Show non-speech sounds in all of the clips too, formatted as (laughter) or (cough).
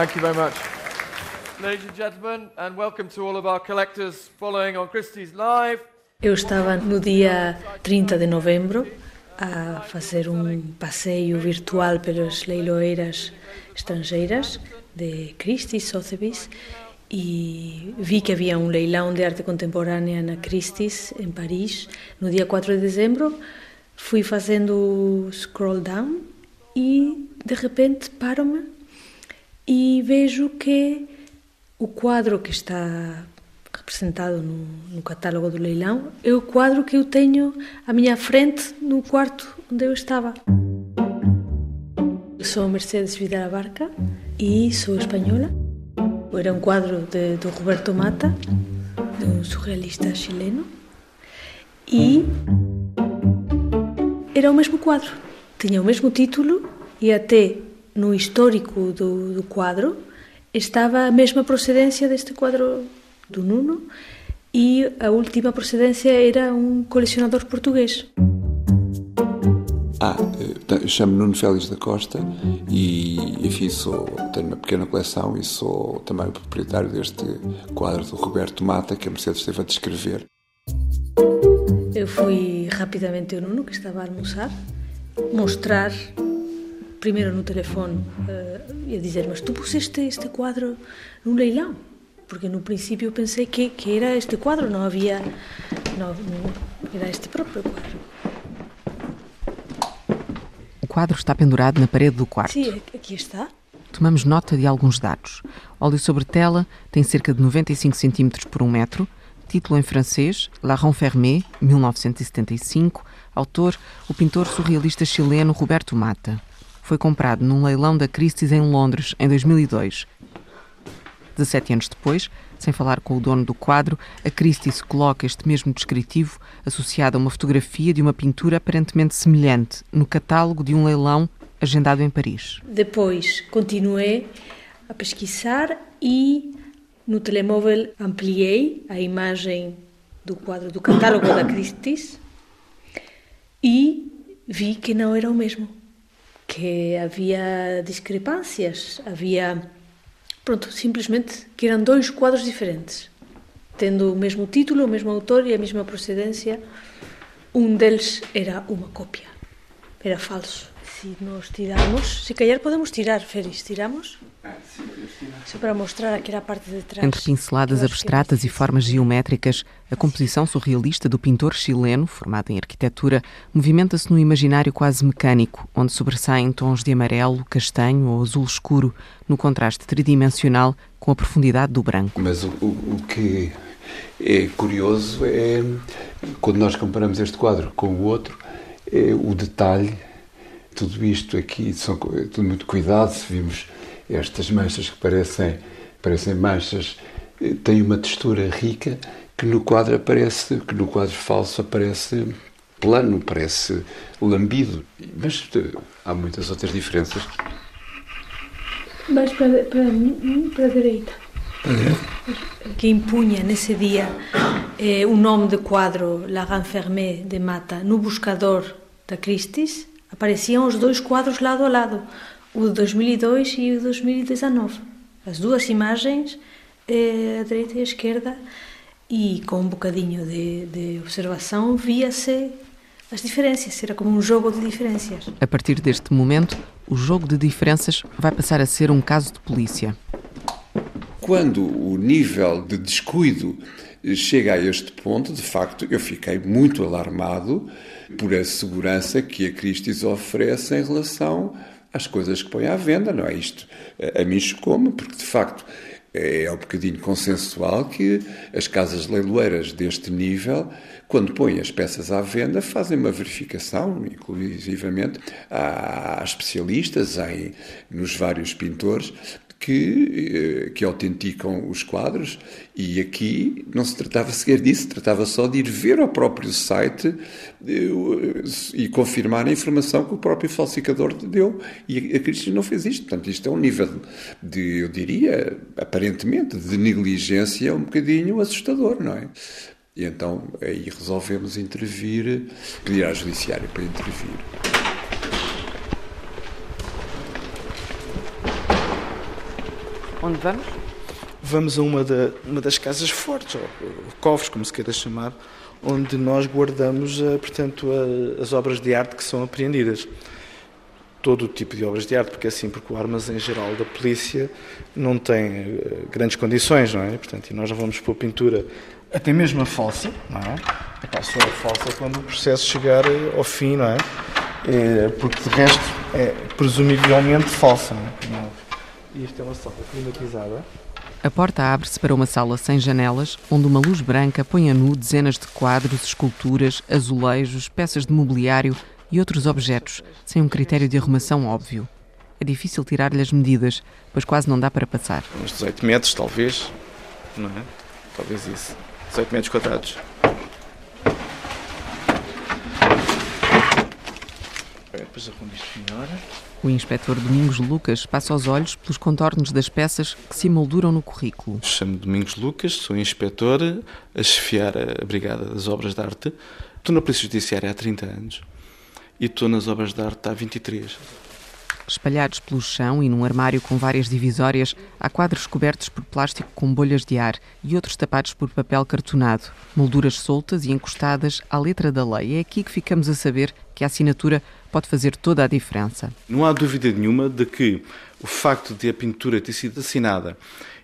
Thank you very much. Ladies and gentlemen, and welcome to all of our collectors following on Christie's Live. Eu estava no dia 30 de novembro a fazer um passeio virtual pelas leiloeiras estrangeiras de Christie's, Sotheby's e vi que havia um leilão de arte contemporânea na Christie's, em Paris, no dia 4 de dezembro. Fui fazendo scroll down e de repente paro-me e vejo que o quadro que está representado no, no, catálogo do leilão é o quadro que eu tenho à minha frente no quarto onde eu estava. Sou Mercedes Vidal Barca e sou espanhola. Era um quadro de, do Roberto Mata, de um surrealista chileno. E era o mesmo quadro. Tinha o mesmo título e até no histórico do, do quadro estava a mesma procedência deste quadro do Nuno e a última procedência era um colecionador português. Ah, eu chamo Nuno Félix da Costa e, enfim, sou, tenho uma pequena coleção e sou também o proprietário deste quadro do Roberto Mata que a Mercedes esteve a descrever. Eu fui rapidamente ao Nuno, que estava a almoçar, mostrar primeiro no telefone uh, a dizer: Mas tu puseste este quadro num leilão? Porque no princípio eu pensei que, que era este quadro, não havia. Não, não, era este próprio quadro. O quadro está pendurado na parede do quarto. Sim, aqui está. Tomamos nota de alguns dados. Óleo sobre tela tem cerca de 95 cm por 1 metro. Título em francês, La Renfermée, 1975. Autor, o pintor surrealista chileno Roberto Mata foi comprado num leilão da Christie's em Londres em 2002. 17 anos depois, sem falar com o dono do quadro, a Christie's coloca este mesmo descritivo associado a uma fotografia de uma pintura aparentemente semelhante no catálogo de um leilão agendado em Paris. Depois continuei a pesquisar e no telemóvel ampliei a imagem do quadro do catálogo da Christie's e vi que não era o mesmo que havia discrepâncias, havia, pronto, simplesmente que eram dois quadros diferentes, tendo o mesmo título, o mesmo autor e a mesma procedência. Um deles era uma cópia, era falso. Se nós tirarmos, se calhar podemos tirar, Félix, tiramos? Só para mostrar aquela parte de trás. Entre pinceladas abstratas e formas geométricas, a composição surrealista do pintor chileno, formado em arquitetura, movimenta-se num imaginário quase mecânico, onde sobressaem tons de amarelo, castanho ou azul escuro, no contraste tridimensional com a profundidade do branco. Mas o, o, o que é curioso é, quando nós comparamos este quadro com o outro, é o detalhe. Tudo isto aqui, são tudo muito cuidado, vimos estas manchas que parecem, parecem manchas, eh, têm uma textura rica que no quadro aparece, que no quadro falso aparece plano, parece lambido. Mas eh, há muitas outras diferenças. Mas para, para, para a direita. Para a direita? Que impunha nesse dia eh, o nome do quadro La Renfermée de Mata no buscador da Christie's, apareciam os dois quadros lado a lado o de 2002 e o de 2019. As duas imagens, eh, a direita e a esquerda, e com um bocadinho de, de observação via-se as diferenças, era como um jogo de diferenças. A partir deste momento, o jogo de diferenças vai passar a ser um caso de polícia. Quando o nível de descuido chega a este ponto, de facto, eu fiquei muito alarmado por a segurança que a Christie's oferece em relação às coisas que põe à venda, não é isto? A mim chocou-me, porque de facto é um bocadinho consensual que as casas leiloeiras deste nível, quando põem as peças à venda, fazem uma verificação, inclusivamente há especialistas em, nos vários pintores, que, eh, que autenticam os quadros e aqui não se tratava sequer disso, tratava só de ir ver ao próprio site eh, e confirmar a informação que o próprio falsificador deu e a Cristina não fez isto. Portanto, isto é um nível de, eu diria, aparentemente, de negligência um bocadinho assustador, não é? E então aí resolvemos intervir, pedir à judiciária para intervir. Onde vamos? Vamos a uma, da, uma das casas fortes, ou cofres, como se queira chamar, onde nós guardamos, eh, portanto, a, as obras de arte que são apreendidas. Todo o tipo de obras de arte, porque é assim, porque o armazém geral da polícia não tem uh, grandes condições, não é? Portanto, e nós não vamos pôr pintura, até mesmo a falsa, não é? Epá, só a falsa quando o processo chegar eh, ao fim, não é? é porque de resto é presumivelmente falsa, não é? E isto é uma sala climatizada. A porta abre-se para uma sala sem janelas, onde uma luz branca põe a nu dezenas de quadros, esculturas, azulejos, peças de mobiliário e outros objetos, sem um critério de arrumação óbvio. É difícil tirar-lhe as medidas, pois quase não dá para passar. Uns 18 metros, talvez, não é? Talvez isso. 18 metros quadrados. O inspetor Domingos Lucas passa os olhos pelos contornos das peças que se emolduram no currículo. Chamo-me Domingos Lucas, sou inspetor a chefiar a Brigada das Obras de Arte. Estou na Polícia Judiciária há 30 anos e estou nas obras de arte há 23. Espalhados pelo chão e num armário com várias divisórias, há quadros cobertos por plástico com bolhas de ar e outros tapados por papel cartonado, molduras soltas e encostadas à letra da lei. É aqui que ficamos a saber que a assinatura pode fazer toda a diferença. Não há dúvida nenhuma de que o facto de a pintura ter sido assinada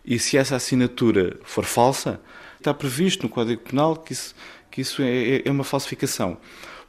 e se essa assinatura for falsa, está previsto no Código Penal que isso, que isso é, é uma falsificação.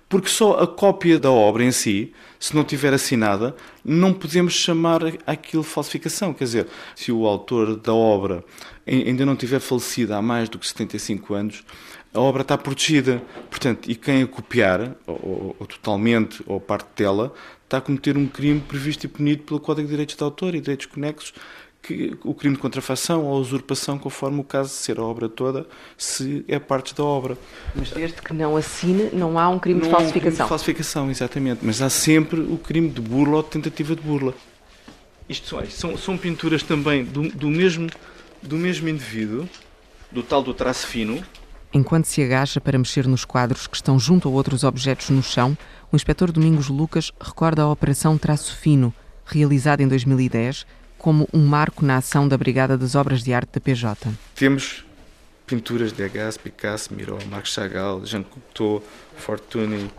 Porque só a cópia da obra em si, se não tiver assinada, não podemos chamar aquilo falsificação. Quer dizer, se o autor da obra ainda não tiver falecido há mais do que 75 anos, a obra está protegida. Portanto, e quem a copiar, ou, ou, totalmente, ou parte dela, está a cometer um crime previsto e punido pelo Código de Direitos de Autor e Direitos Conexos, que, o crime de contrafação ou usurpação, conforme o caso de ser a obra toda, se é parte da obra. Mas desde que não assine, não há um crime não de falsificação. Há um crime de falsificação, exatamente. Mas há sempre o crime de burla ou de tentativa de burla. Isto são, são, são pinturas também do, do, mesmo, do mesmo indivíduo, do tal do traço fino, Enquanto se agacha para mexer nos quadros que estão junto a outros objetos no chão, o inspetor Domingos Lucas recorda a Operação Traço Fino, realizada em 2010, como um marco na ação da Brigada das Obras de Arte da PJ. Temos pinturas de Degas, Picasso, Miró, Marc Chagall, Jean Cocteau, Fortuny,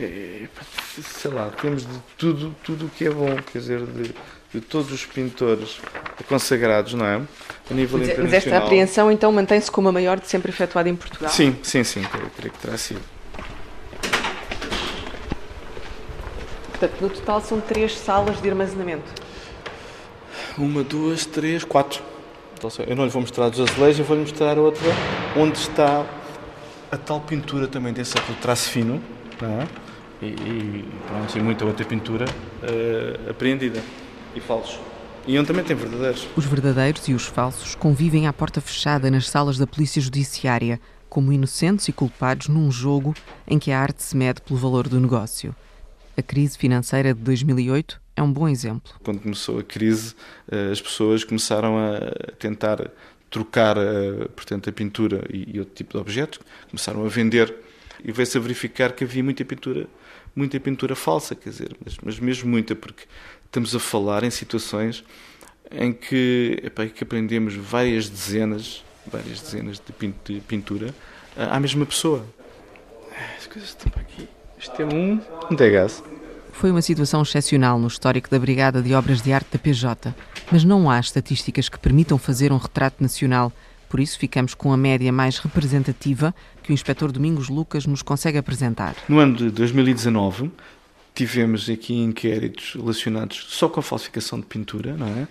é, sei lá, temos de tudo tudo o que é bom, quer dizer, de, de todos os pintores consagrados, não é? A nível mas, internacional. Mas esta apreensão então mantém-se como a maior de sempre efetuada em Portugal? Sim, sim, sim, creio, creio que terá sido. Portanto, no total são três salas de armazenamento? Uma, duas, três, quatro. Então, eu não lhe vou mostrar dos azulejos, eu vou-lhe mostrar outra onde está a tal pintura também desse traço fino, não é? e, e, pronto, e muita outra pintura uh, apreendida e falsos. E onde também tem verdadeiros. Os verdadeiros e os falsos convivem à porta fechada nas salas da Polícia Judiciária, como inocentes e culpados num jogo em que a arte se mede pelo valor do negócio. A crise financeira de 2008 é um bom exemplo. Quando começou a crise, eh, as pessoas começaram a tentar trocar, eh, portanto, a pintura e outro tipo de objetos, começaram a vender e veio-se a verificar que havia muita pintura muita pintura falsa, quer dizer, mas, mas mesmo muita, porque estamos a falar em situações em que, epá, que aprendemos várias dezenas, várias dezenas de pintura à mesma pessoa. As coisas estão aqui. Isto é um, um Degas. Foi uma situação excepcional no histórico da Brigada de Obras de Arte da PJ, mas não há estatísticas que permitam fazer um retrato nacional por isso, ficamos com a média mais representativa que o inspetor Domingos Lucas nos consegue apresentar. No ano de 2019, tivemos aqui inquéritos relacionados só com a falsificação de pintura, não é?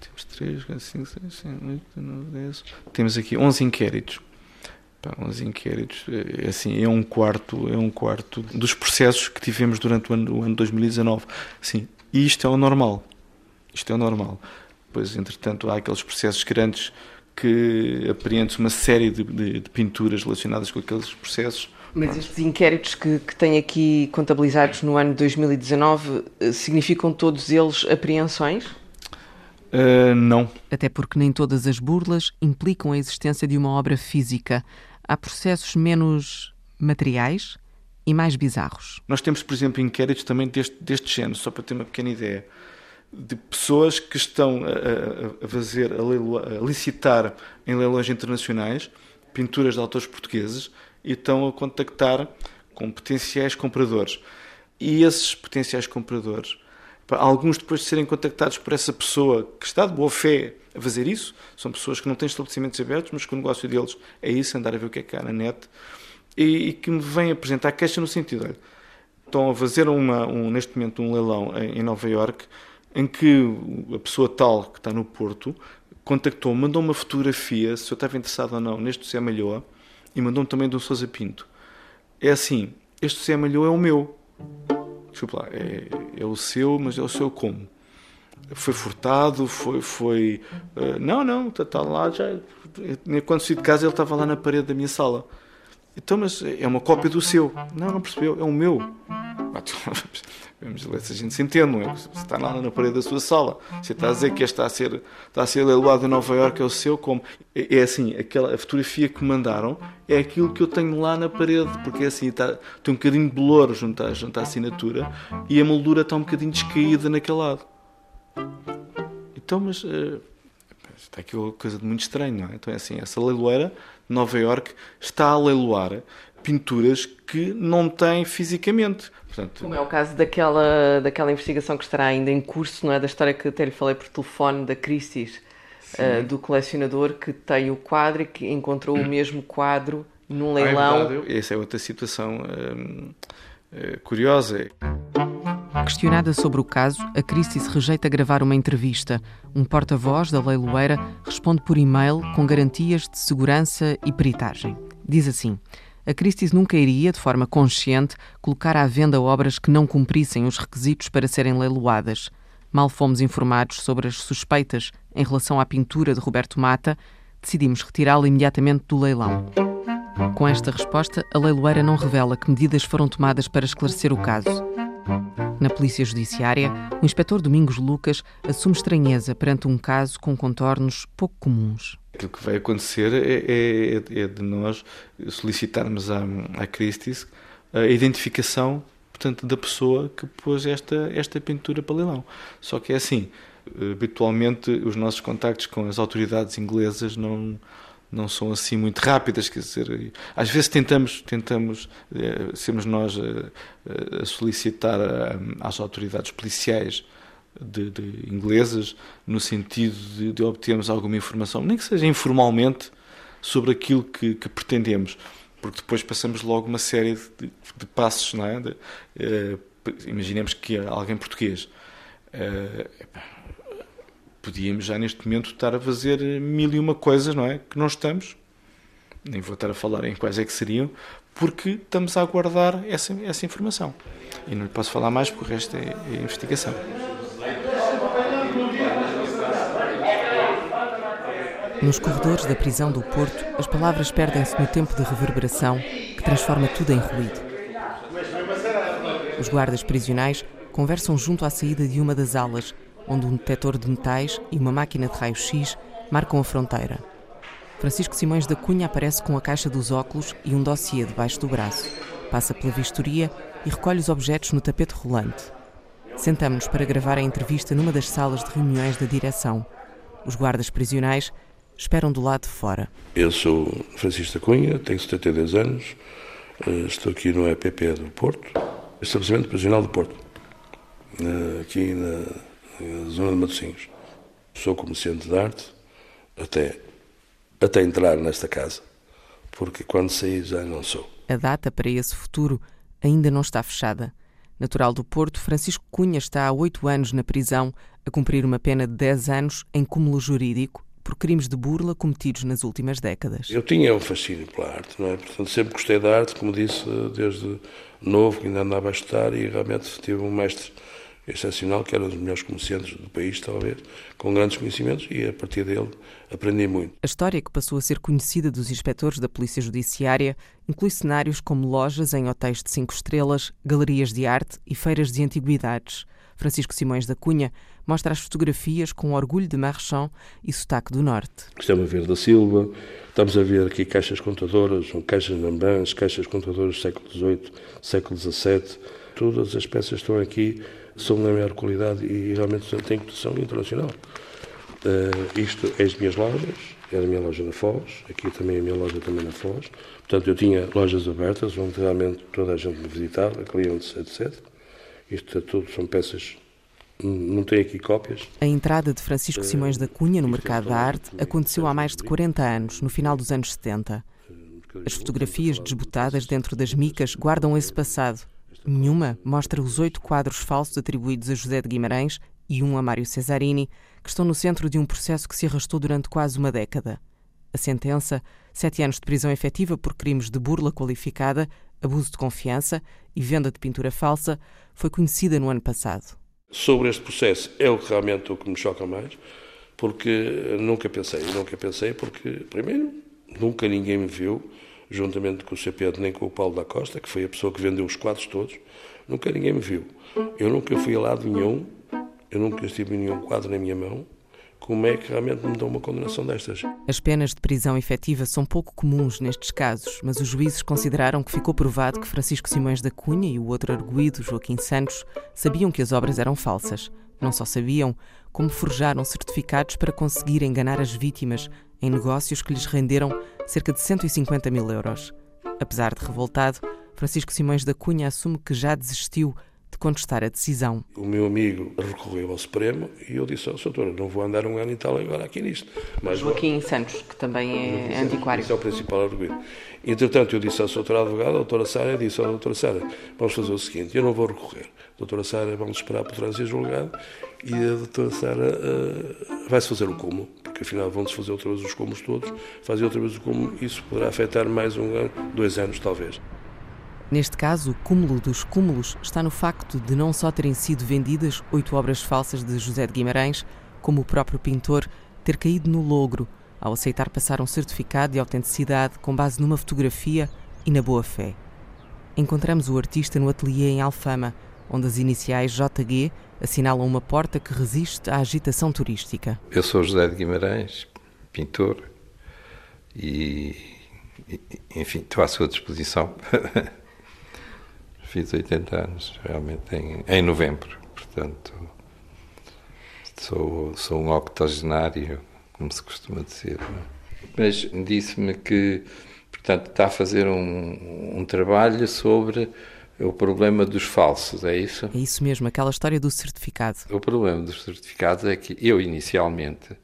Temos 3, 4, 5, 6, 7, 8, 9, 10. Temos aqui 11 inquéritos. Pá, 11 inquéritos, é, assim, é um quarto, é um quarto dos processos que tivemos durante o ano, o ano 2019. Sim, e isto é o normal. Isto é o normal. Pois, entretanto, há aqueles processos grandes que apreende uma série de, de, de, pinturas relacionadas com aqueles processos. Mas estes inquéritos que, que têm aqui contabilizados no ano de 2019 eh, significam todos eles apreensões? Uh, não. Até porque nem todas as burlas implicam a existência de uma obra física. Há processos menos materiais e mais bizarros. Nós temos, por exemplo, inquéritos também deste, deste género, só para ter uma pequena ideia. de pessoas que estão a, a fazer, a, leiloar, a licitar em leilões internacionais pinturas de autores portugueses e estão a contactar com potenciais compradores. E esses potenciais compradores, alguns depois de serem contactados por essa pessoa que está de boa fé a fazer isso, são pessoas que não têm estabelecimentos abertos, mas que o negócio deles é isso, andar a ver o que é que há na net, e, e que me vêm apresentar queixa no sentido, olha, estão a fazer uma, um, neste momento um leilão em, em Nova Iorque em que a pessoa tal que está no Porto contactou, mandou uma fotografia, se eu estava interessado ou não, neste José Malhoa, e mandou-me também do Sousa Pinto. É assim, este José Malhoa é o meu. Desculpa lá, é, é o seu, mas é o seu como? Foi furtado, foi. foi uh, não, não, está tá lá já. Quando saí de casa, ele estava lá na parede da minha sala. Então, mas é uma cópia do seu. Não, não percebeu, é o meu. (laughs) Vamos ver se a gente se entende, não é? Você está lá na parede da sua sala. Você está a dizer que este está a ser, está a ser leiloado em Nova Iorque, é o seu, como? É, é, assim, aquela, a fotografia que mandaram é aquilo que eu tenho lá na parede, porque é assim, está, tem um bocadinho de bolor junto à, junto à assinatura e a moldura está um bocadinho descaída naquele lado. Então, mas uh, está aqui uma coisa de muito estranho, não é? Então é assim, essa leiloeira de Nova Iorque está a leiloar pinturas que não tem fisicamente. Portanto, Como é o caso daquela, daquela investigação que estará ainda em curso, não é? Da história que até lhe falei por telefone, da Christie's, uh, do colecionador que tem o quadro e que encontrou o mesmo quadro num leilão. Ah, é Essa é outra situação uh, uh, curiosa. Questionada sobre o caso, a Christie's rejeita gravar uma entrevista. Um porta-voz da leiloeira responde por e-mail com garantias de segurança e peritagem. Diz assim: a Christie's nunca iria, de forma consciente, colocar à venda obras que não cumprissem os requisitos para serem leiloadas. Mal fomos informados sobre as suspeitas em relação à pintura de Roberto Mata, decidimos retirá-la imediatamente do leilão. Com esta resposta, a leiloeira não revela que medidas foram tomadas para esclarecer o caso. Na Polícia Judiciária, o inspetor Domingos Lucas assume estranheza perante um caso com contornos pouco comuns. Aquilo que vai acontecer é, é, é de nós solicitarmos à, à Christie's a identificação portanto, da pessoa que pôs esta, esta pintura para leilão. Só que é assim, habitualmente os nossos contactos com as autoridades inglesas não, não são assim muito rápidas, quer dizer, às vezes tentamos, tentamos é, sermos nós a, a solicitar a, às autoridades policiais de, de ingleses no sentido de, de, obtermos alguma informação, nem que seja informalmente, sobre aquilo que, que pretendemos, porque depois passamos logo uma série de, de passos, não é? De, imaginemos que alguém português. Podíamos já neste momento estar a fazer mil e uma coisas, não é? Que não estamos, nem vou estar a falar em quais é que seriam, porque estamos a aguardar essa, essa informação. E não lhe posso falar mais porque o resto é, é investigação. Nos corredores da prisão do Porto, as palavras perdem-se no tempo de reverberação que transforma tudo em ruído. Os guardas prisionais conversam junto à saída de uma das alas, onde um detector de metais e uma máquina de raio-x marcam a fronteira. Francisco Simões da Cunha aparece com a caixa dos óculos e um dossiê debaixo do braço. Passa pela vistoria e recolhe os objetos no tapete rolante. Sentamos-nos para gravar a entrevista numa das salas de reuniões da direção. Os guardas prisionais esperam do lado de fora. Eu sou Francisco da Cunha, tenho 72 anos, eh, estou aqui no EPP do Porto, estabelecimento prisional do Porto, aqui na zona de Matosinhos. Sou comerciante de arte até, até entrar nesta casa, porque quando saí já não sou. A data para esse futuro ainda não está fechada. Natural do Porto, Francisco Cunha está há oito anos na prisão, a cumprir uma pena de 10 anos em cúmulo jurídico por crimes de burla cometidos nas últimas décadas. Eu tinha um fascínio pela arte, não é? Portanto, sempre gostei da arte, como disse, desde novo, que ainda andava a estudar e realmente tive um mestre excepcional, que era um dos melhores comerciantes do país, talvez, com grandes conhecimentos, e a partir dele aprendi muito. A história que passou a ser conhecida dos inspectores da Polícia Judiciária inclui cenários como lojas em hotéis de cinco estrelas, galerias de arte e feiras de antiguidades. Francisco Simões da Cunha mostra as fotografias com orgulho de Marchand e sotaque do Norte. Estamos a ver da Silva, estamos a ver aqui caixas contadoras, caixas nambãs, caixas contadoras do século XVIII, século XVII, todas as peças estão aqui são da maior qualidade e realmente têm cotação internacional. Uh, isto é as minhas lojas, era a minha loja na Foz, aqui também a minha loja também na Foz. Portanto, eu tinha lojas abertas onde realmente toda a gente me visitava, clientes, etc. Isto é tudo são peças não tem aqui cópias. A entrada de Francisco Simões da Cunha no mercado da arte aconteceu há mais de 40 anos, no final dos anos 70. As fotografias desbotadas dentro das micas guardam esse passado. Nenhuma mostra os oito quadros falsos atribuídos a José de Guimarães e um a Mário Cesarini, que estão no centro de um processo que se arrastou durante quase uma década. A sentença, sete anos de prisão efetiva por crimes de burla qualificada, abuso de confiança e venda de pintura falsa, foi conhecida no ano passado. Sobre este processo é o que realmente o que me choca mais, porque nunca pensei, nunca pensei, porque, primeiro, nunca ninguém me viu, juntamente com o CPED nem com o Paulo da Costa, que foi a pessoa que vendeu os quadros todos, nunca ninguém me viu. Eu nunca fui a lado nenhum, eu nunca estive nenhum quadro na minha mão. Como é que realmente me dão uma condenação destas? As penas de prisão efetiva são pouco comuns nestes casos, mas os juízes consideraram que ficou provado que Francisco Simões da Cunha e o outro arguído, Joaquim Santos, sabiam que as obras eram falsas. Não só sabiam, como forjaram certificados para conseguir enganar as vítimas em negócios que lhes renderam cerca de 150 mil euros. Apesar de revoltado, Francisco Simões da Cunha assume que já desistiu de contestar a decisão. O meu amigo recorreu ao Supremo e eu disse ao doutor, não vou andar um ano e tal agora aqui nisto. Mas Joaquim Santos, que também é antiquário. Esse é o principal argumento. Entretanto, eu disse à doutora advogada, a doutora Sara, disse à doutora Sara, vamos fazer o seguinte, eu não vou recorrer. A doutora Sara, vamos esperar por trânsito julgado e a doutora Sara uh, vai-se fazer o cúmulo, porque afinal vão-se fazer outra vez os cúmulos todos, fazer outra vez o cúmulo, isso poderá afetar mais um ano, dois anos talvez. Neste caso, o cúmulo dos cúmulos está no facto de não só terem sido vendidas oito obras falsas de José de Guimarães, como o próprio pintor ter caído no logro ao aceitar passar um certificado de autenticidade com base numa fotografia e na boa fé. Encontramos o artista no ateliê em Alfama, onde as iniciais JG assinalam uma porta que resiste à agitação turística. Eu sou José de Guimarães, pintor, e, enfim, estou à sua disposição (laughs) Fiz 80 anos, realmente, em, em novembro. Portanto, sou, sou um octogenário, como se costuma dizer. Mas disse-me que, portanto, está a fazer um, um trabalho sobre o problema dos falsos, é isso? É isso mesmo, aquela história do certificado. O problema dos certificados é que eu, inicialmente,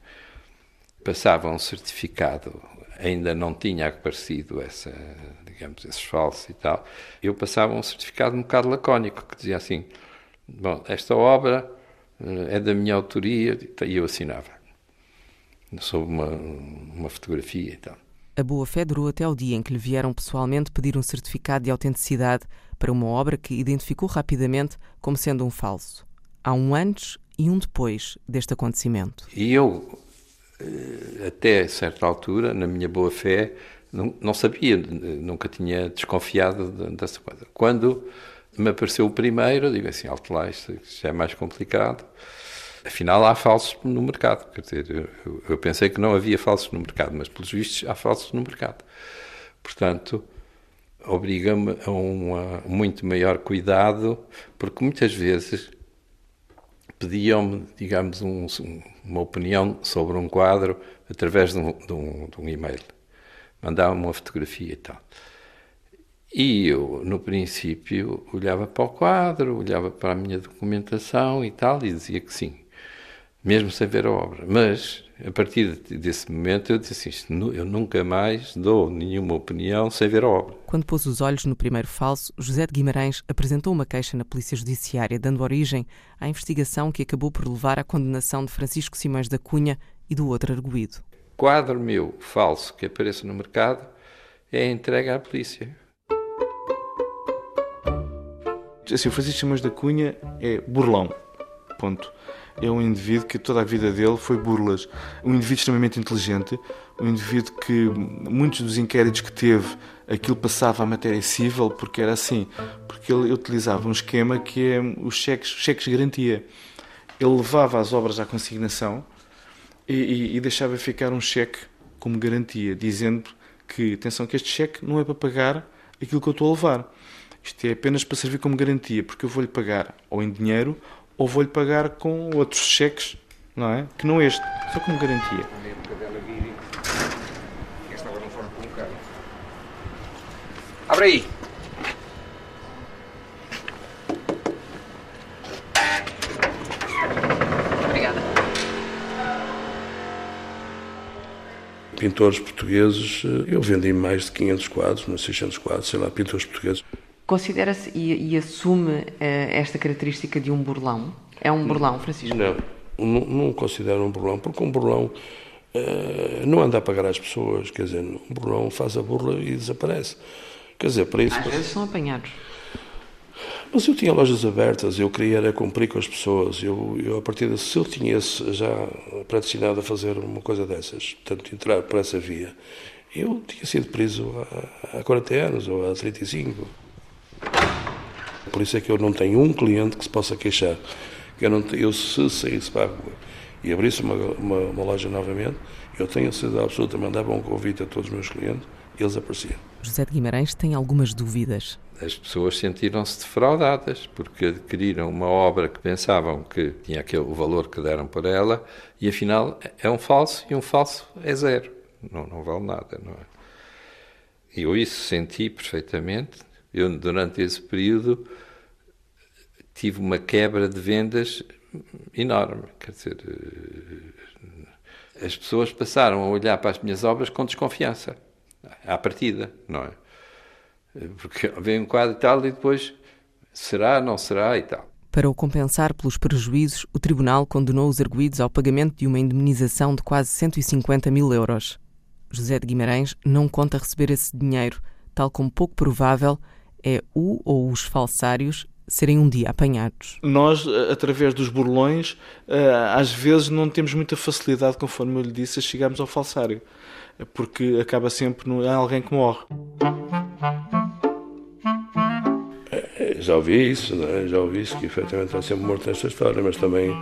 passava um certificado, ainda não tinha aparecido essa digamos, esses falsos e tal, eu passava um certificado um bocado lacónico, que dizia assim, bom, esta obra eh, é da minha autoria, e eu assinava, sob uma, uma fotografia e tal. A boa-fé durou até o dia em que lhe vieram pessoalmente pedir um certificado de autenticidade para uma obra que identificou rapidamente como sendo um falso. Há um antes e um depois deste acontecimento. E eu, eh, até certa altura, na minha boa-fé, não, não sabia, nunca tinha desconfiado dessa coisa. Quando me apareceu o primeiro, digo assim, alto lá, isto já é mais complicado. Afinal, há falsos no mercado. Quer dizer, eu, eu pensei que não havia falsos no mercado, mas pelos vistos há falsos no mercado. Portanto, obriga-me a um muito maior cuidado, porque muitas vezes pediam-me, digamos, um, uma opinião sobre um quadro através de um, de um, de um e-mail mandava-me uma fotografia e tal. E eu, no princípio, olhava para o quadro, olhava para a minha documentação e tal, e dizia que sim, mesmo sem ver a obra. Mas, a partir desse momento, eu disse assim: eu nunca mais dou nenhuma opinião sem ver a obra. Quando pôs os olhos no primeiro falso, José de Guimarães apresentou uma queixa na Polícia Judiciária, dando origem à investigação que acabou por levar à condenação de Francisco Simões da Cunha e do outro arguído quadro meu falso que apareça no mercado é entregue à polícia. Assim, o Francisco Simões da Cunha é burlão. Ponto. É um indivíduo que toda a vida dele foi burlas. Um indivíduo extremamente inteligente, um indivíduo que muitos dos inquéritos que teve, aquilo passava a matéria civil, porque era assim, porque ele utilizava um esquema que é os cheques, cheques de garantia. Ele levava as obras à consignação, e, e, e deixava ficar um cheque como garantia, dizendo que, atenção, que este cheque não é para pagar aquilo que eu estou a levar. Isto é apenas para servir como garantia, porque eu vou-lhe pagar ou em dinheiro ou vou-lhe pagar com outros cheques, não é? Que não este, só como garantia. Abre aí! Pintores portugueses, eh, eu vendi mais de 500 quadros, uns 600 quadros, sei lá, pintores portugueses. Considera-se e, e assume eh, esta característica de um burlão? É um burlão, Francisco? Não, não, não considero um burlão, porque um burlão eh, não anda a pagar às pessoas, quer dizer, um burlão faz a burla e desaparece. Quer dizer, para isso. Às vezes são apanhados. Mas eu tinha lojas abertas, eu queria era cumprir com as pessoas. Eu, eu a partir de se eu tinha já predestinado a fazer uma coisa dessas, portanto, entrar por essa via, eu tinha sido preso há, há 40 anos ou há 35. Por isso é que eu não tenho um cliente que se possa queixar. Eu, não, eu se saísse para a rua e abrisse uma, uma, uma loja novamente, eu tenho a certeza absoluta, mandava um convite a todos os meus clientes e eles apareciam. José de Guimarães tem algumas dúvidas. As pessoas sentiram-se defraudadas porque adquiriram uma obra que pensavam que tinha aquele, o valor que deram por ela e afinal é um falso e um falso é zero. Não, não vale nada, não é? E eu isso senti perfeitamente. Eu, durante esse período, tive uma quebra de vendas enorme. Quer dizer, as pessoas passaram a olhar para as minhas obras com desconfiança, à partida, não é? Porque vem um quadro e tal e depois será, não será e tal. Para o compensar pelos prejuízos, o Tribunal condenou os arguídos ao pagamento de uma indemnização de quase 150 mil euros. José de Guimarães não conta receber esse dinheiro, tal como pouco provável é o ou os falsários serem um dia apanhados. Nós, através dos burlões, às vezes não temos muita facilidade, conforme eu lhe disse, a chegarmos ao falsário, porque acaba sempre no, alguém que morre. Já ouvi isso, não é? já ouvi isso, que efetivamente está sempre morto nesta história, mas também,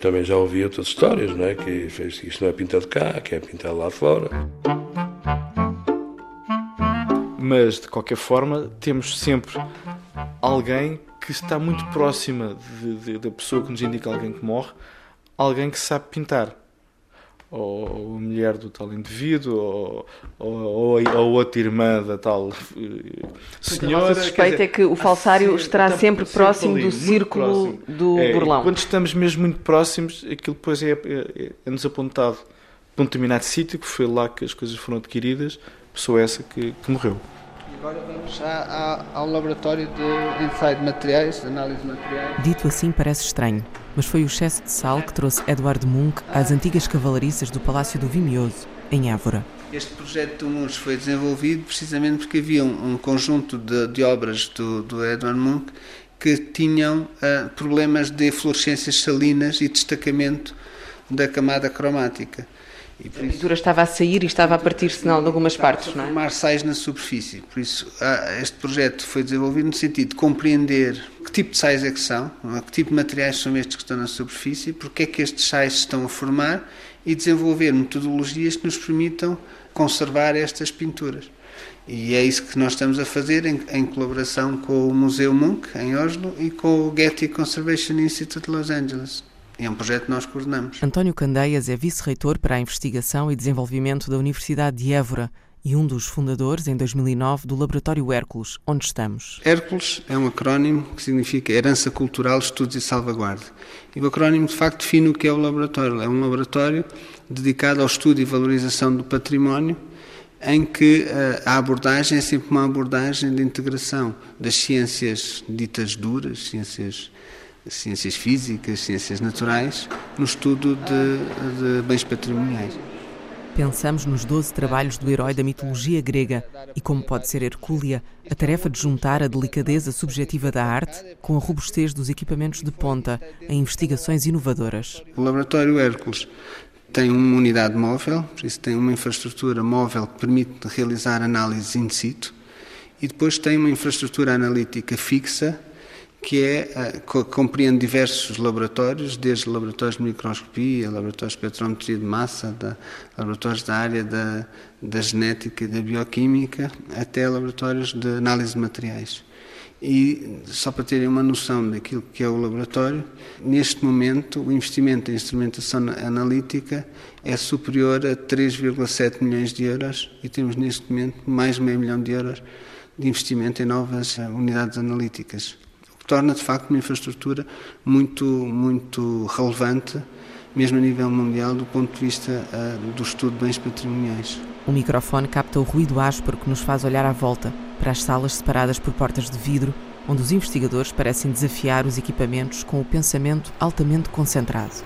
também já ouvi outras histórias, não é? que isto não é pintado cá, que é pintado lá fora. Mas, de qualquer forma, temos sempre alguém que está muito próxima de, de, da pessoa que nos indica alguém que morre, alguém que sabe pintar. Ou a mulher do tal indivíduo, ou, ou, ou a outra irmã da tal senhora. A suspeita dizer, é que o falsário estará sempre, sempre próximo ali, do círculo próximo. do é, burlão. Quando estamos mesmo muito próximos, aquilo depois é, é, é-nos apontado para um determinado sítio, que foi lá que as coisas foram adquiridas, pessoa essa que, que morreu. Agora vamos já ao laboratório de ensaio de materiais, de análise de materiais. Dito assim parece estranho, mas foi o excesso de sal que trouxe Eduardo Munch às antigas cavalariças do Palácio do Vimioso, em Évora. Este projeto do Munch foi desenvolvido precisamente porque havia um, um conjunto de, de, obras do, do Edward Munch que tinham uh, problemas de fluorescências salinas e destacamento da camada cromática. E a pintura estava a sair e estava a partir-se em algumas partes, não é? formar sais na superfície. Por isso, este projeto foi desenvolvido no sentido de compreender que tipo de sais é que são, que tipo de materiais são estes que estão na superfície, porque é que estes sais se estão a formar e desenvolver metodologias que nos permitam conservar estas pinturas. E é isso que nós estamos a fazer em, em colaboração com o Museu Munch, em Oslo, e com o Getty Conservation Institute de Los Angeles. É um projeto que nós coordenamos. António Candeias é vice-reitor para a investigação e desenvolvimento da Universidade de Évora e um dos fundadores, em 2009, do Laboratório Hércules, onde estamos. Hércules é um acrónimo que significa Herança Cultural, Estudos e Salvaguarda. E o acrónimo, de facto, define o que é o laboratório. É um laboratório dedicado ao estudo e valorização do património, em que a abordagem é sempre uma abordagem de integração das ciências ditas duras, ciências ciências físicas, ciências naturais, no estudo de, de bens patrimoniais. Pensamos nos 12 trabalhos do herói da mitologia grega e como pode ser Hercúlea a tarefa de juntar a delicadeza subjetiva da arte com a robustez dos equipamentos de ponta em investigações inovadoras. O Laboratório Hércules tem uma unidade móvel, por isso tem uma infraestrutura móvel que permite realizar análises in situ e depois tem uma infraestrutura analítica fixa que é, eh, compreende diversos laboratórios, desde laboratórios de microscopia, laboratórios de espectrometria de massa, da, laboratórios da área da, da genética e da bioquímica, até laboratórios de análise de materiais. E só para terem uma noção daquilo que é o laboratório, neste momento o investimento em instrumentação analítica é superior a 3,7 milhões de euros e temos neste momento mais de meio milhão de euros de investimento em novas eh, unidades analíticas, torna de facto uma infraestrutura muito, muito relevante, mesmo a nível mundial, do ponto de vista uh, do estudo de bens patrimoniais. O microfone capta o ruído áspero que nos faz olhar à volta para as salas separadas por portas de vidro, onde os investigadores parecem desafiar os equipamentos com o pensamento altamente concentrado.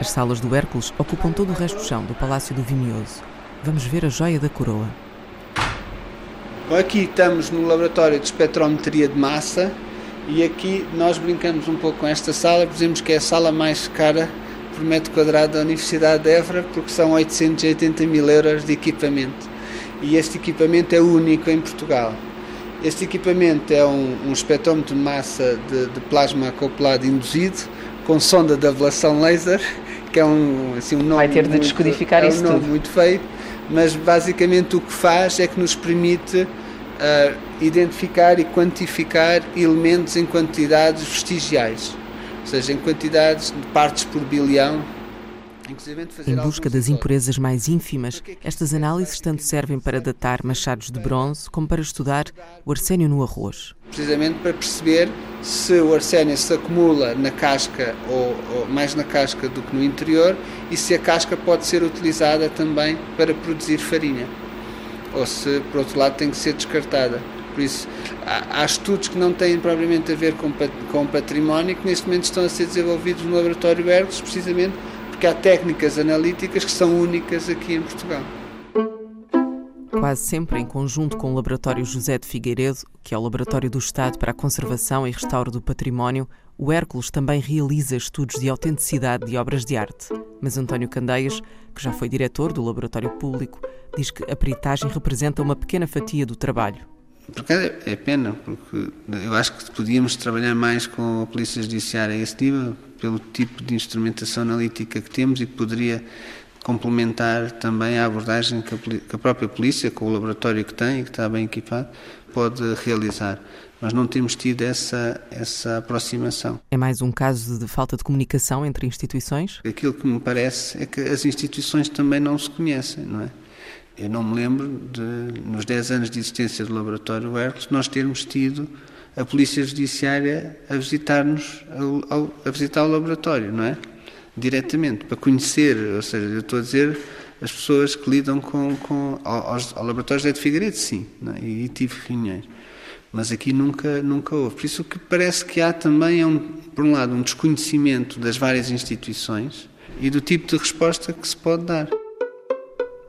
As salas do Hércules ocupam todo o resto do chão do Palácio do Vimioso. Vamos ver a joia da coroa. Aqui estamos no laboratório de espectrometria de massa e aqui nós brincamos um pouco com esta sala, dizemos que é a sala mais cara por metro quadrado da Universidade de Évora, porque são 880 mil euros de equipamento. E este equipamento é único em Portugal. Este equipamento é um, um espectrómetro de massa de, de, plasma acoplado induzido com sonda de ablação laser, que é um, assim, um nome. Vai ter de muito, descodificar é isso um nome tudo. muito feio, mas basicamente o que faz é que nos permite uh, identificar e quantificar elementos em quantidades vestigiais, ou seja, em quantidades de partes por bilhão. Em busca das impurezas mais ínfimas, estas análises tanto servem para datar machados de bronze como para estudar o arsénio no arroz. Precisamente para perceber se o arsénio se acumula na casca ou, ou mais na casca do que no interior e se a casca pode ser utilizada também para produzir farinha ou se, por outro lado, tem que ser descartada. Por isso, há, há estudos que não têm propriamente a ver com, com património que neste momento estão a ser desenvolvidos no Laboratório Ergos, precisamente porque há técnicas analíticas que são únicas aqui em Portugal. Quase sempre em conjunto com o Laboratório José de Figueiredo, que é o Laboratório do Estado para a Conservação e Restauro do Património, o Hércules também realiza estudos de autenticidade de obras de arte. Mas António Candeias, que já foi diretor do Laboratório Público, diz que a peritagem representa uma pequena fatia do trabalho. Porque é pena, porque eu acho que podíamos trabalhar mais com a Polícia Judiciária a esse nível, pelo tipo de instrumentação analítica que temos e que poderia complementar também a abordagem que a, própria polícia, com o laboratório que tem e que está bem equipado, pode realizar. Mas não temos tido essa, essa aproximação. É mais um caso de falta de comunicação entre instituições? Aquilo que me parece é que as instituições também não se conhecem, não é? Eu não me lembro de, nos 10 anos de existência do Laboratório Hercules, nós termos tido a Polícia Judiciária a visitar-nos, a, a, visitar o laboratório, não é? Diretamente, para conhecer, ou seja, eu estou a dizer as pessoas que lidam com, com aos, ao laboratório José de Figueiredo, sim, é? e, tive reuniões. Mas aqui nunca, nunca houve. Por isso que parece que há também é, um, por um lado, um desconhecimento das várias instituições e do tipo de resposta que se pode dar.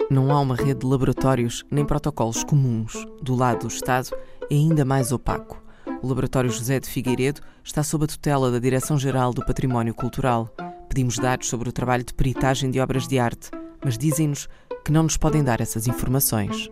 Não há uma rede de laboratórios nem protocolos comuns. Do lado do Estado é ainda mais opaco. O Laboratório José de Figueiredo está sob a tutela da Direção-Geral do Património Cultural. Pedimos dados sobre o trabalho de peritagem de obras de arte, mas dizem-nos que não nos podem dar essas informações.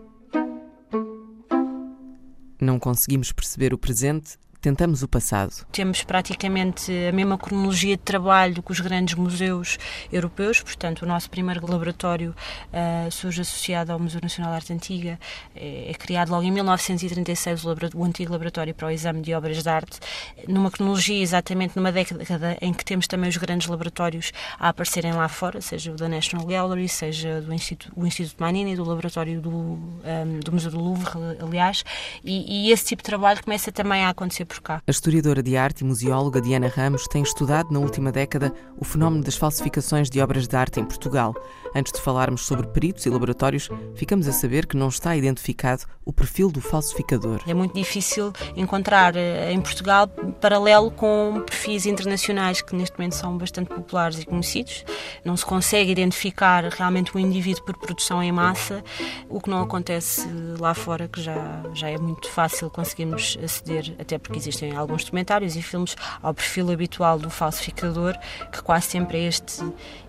Não conseguimos perceber o presente tentamos o passado. Temos praticamente a mesma cronologia de trabalho que os grandes museus europeus, portanto, o nosso primeiro laboratório uh, surge associado ao Museu Nacional de Arte Antiga, é, é criado logo em 1936 o, o, antigo laboratório para o exame de obras de arte, numa cronologia exatamente numa década em que temos também os grandes laboratórios a aparecerem lá fora, seja o da National Gallery, seja do Instituto, o Instituto Manini, do laboratório do, um, do Museu do Louvre, aliás, e, e esse tipo de trabalho começa também a acontecer por cá. A historiadora de arte e museóloga Diana Ramos tem estudado na última década o fenómeno das falsificações de obras de arte em Portugal. Antes de falarmos sobre peritos e laboratórios, ficamos a saber que não está identificado o perfil do falsificador. É muito difícil encontrar eh, em Portugal paralelo com perfis internacionais que neste momento são bastante populares e conhecidos. Não se consegue identificar realmente um indivíduo por produção em massa, o que não acontece lá fora, que já, já é muito fácil conseguirmos aceder, até porque existem alguns documentários e filmes ao perfil habitual do falsificador, que quase sempre é este,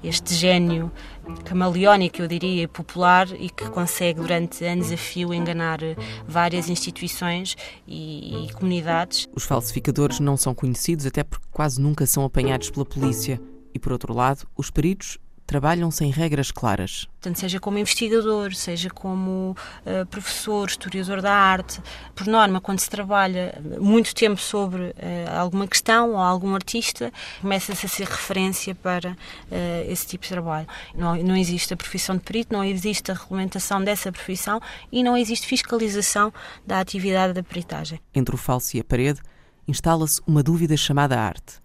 este gênio camaleónico, eu diria, popular e que consegue durante anos a fio enganar várias instituições e, e comunidades. Os falsificadores não são conhecidos até porque quase nunca são apanhados pela polícia. E por outro lado, os peritos trabalham sem regras claras. Portanto, seja como investigador, seja como uh, professor, historiador da arte, por norma, quando se trabalha muito tempo sobre uh, alguma questão ou algum artista, começa-se a ser referência para uh, esse tipo de trabalho. Não, não existe a profissão de perito, não existe a regulamentação dessa profissão e não existe fiscalização da atividade da peritagem. Entre o falso e a parede, instala-se uma dúvida chamada arte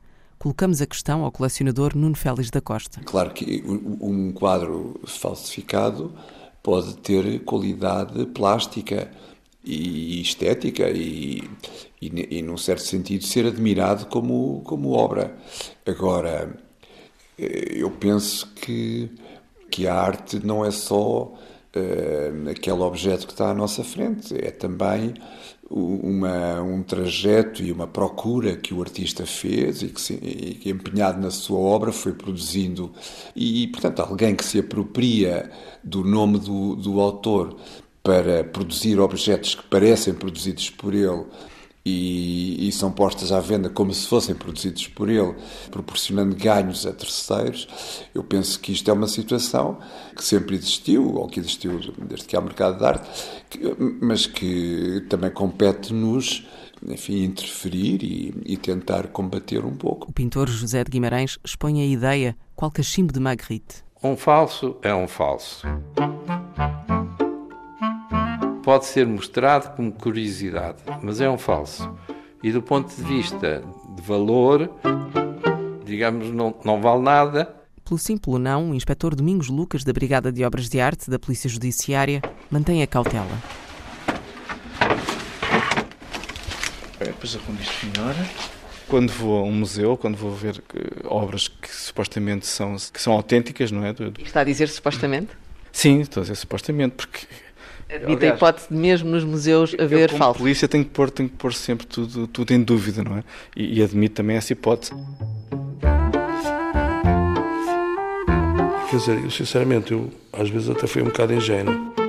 colocamos a questão ao colecionador Nuno Félix da Costa. Claro que um quadro falsificado pode ter qualidade plástica e estética e, e, e num certo sentido, ser admirado como, como obra. Agora, eh, eu penso que, que a arte não é só uh, aquele objeto que está à nossa frente, é também uma, um trajeto e uma procura que o artista fez e que, se, e que, empenhado na sua obra, foi produzindo. E, portanto, alguém que se apropria do nome do, do autor para produzir objetos que parecem produzidos por ele e, e, são postas à venda como se fossem produzidos por ele, proporcionando ganhos a terceiros. Eu penso que isto é uma situação que sempre existiu, ou que existiu desde que há mercado de arte, que, mas que também compete-nos enfim, interferir e, e, tentar combater um pouco. O pintor José de Guimarães expõe a ideia qual cachimbo de Magritte. Um falso é um falso pode ser mostrado como curiosidade, mas é um falso. E do ponto de vista de valor, digamos, não, não vale nada. Pelo simples não, o inspetor Domingos Lucas, da Brigada de Obras de Arte da Polícia Judiciária, mantém a cautela. Depois arrumo isto melhor. Quando vou a um museu, quando vou ver que, obras que supostamente são, que são autênticas, não é? Está a dizer supostamente? Sim, estou a dizer supostamente, porque Admite a hipótese de mesmo nos museus haver eu, falso. A polícia tem que pôr, tem que pôr sempre tudo, tudo em dúvida, não é? E, e admite também essa hipótese. Quer dizer, eu sinceramente, eu às vezes até fui um bocado ingênuo.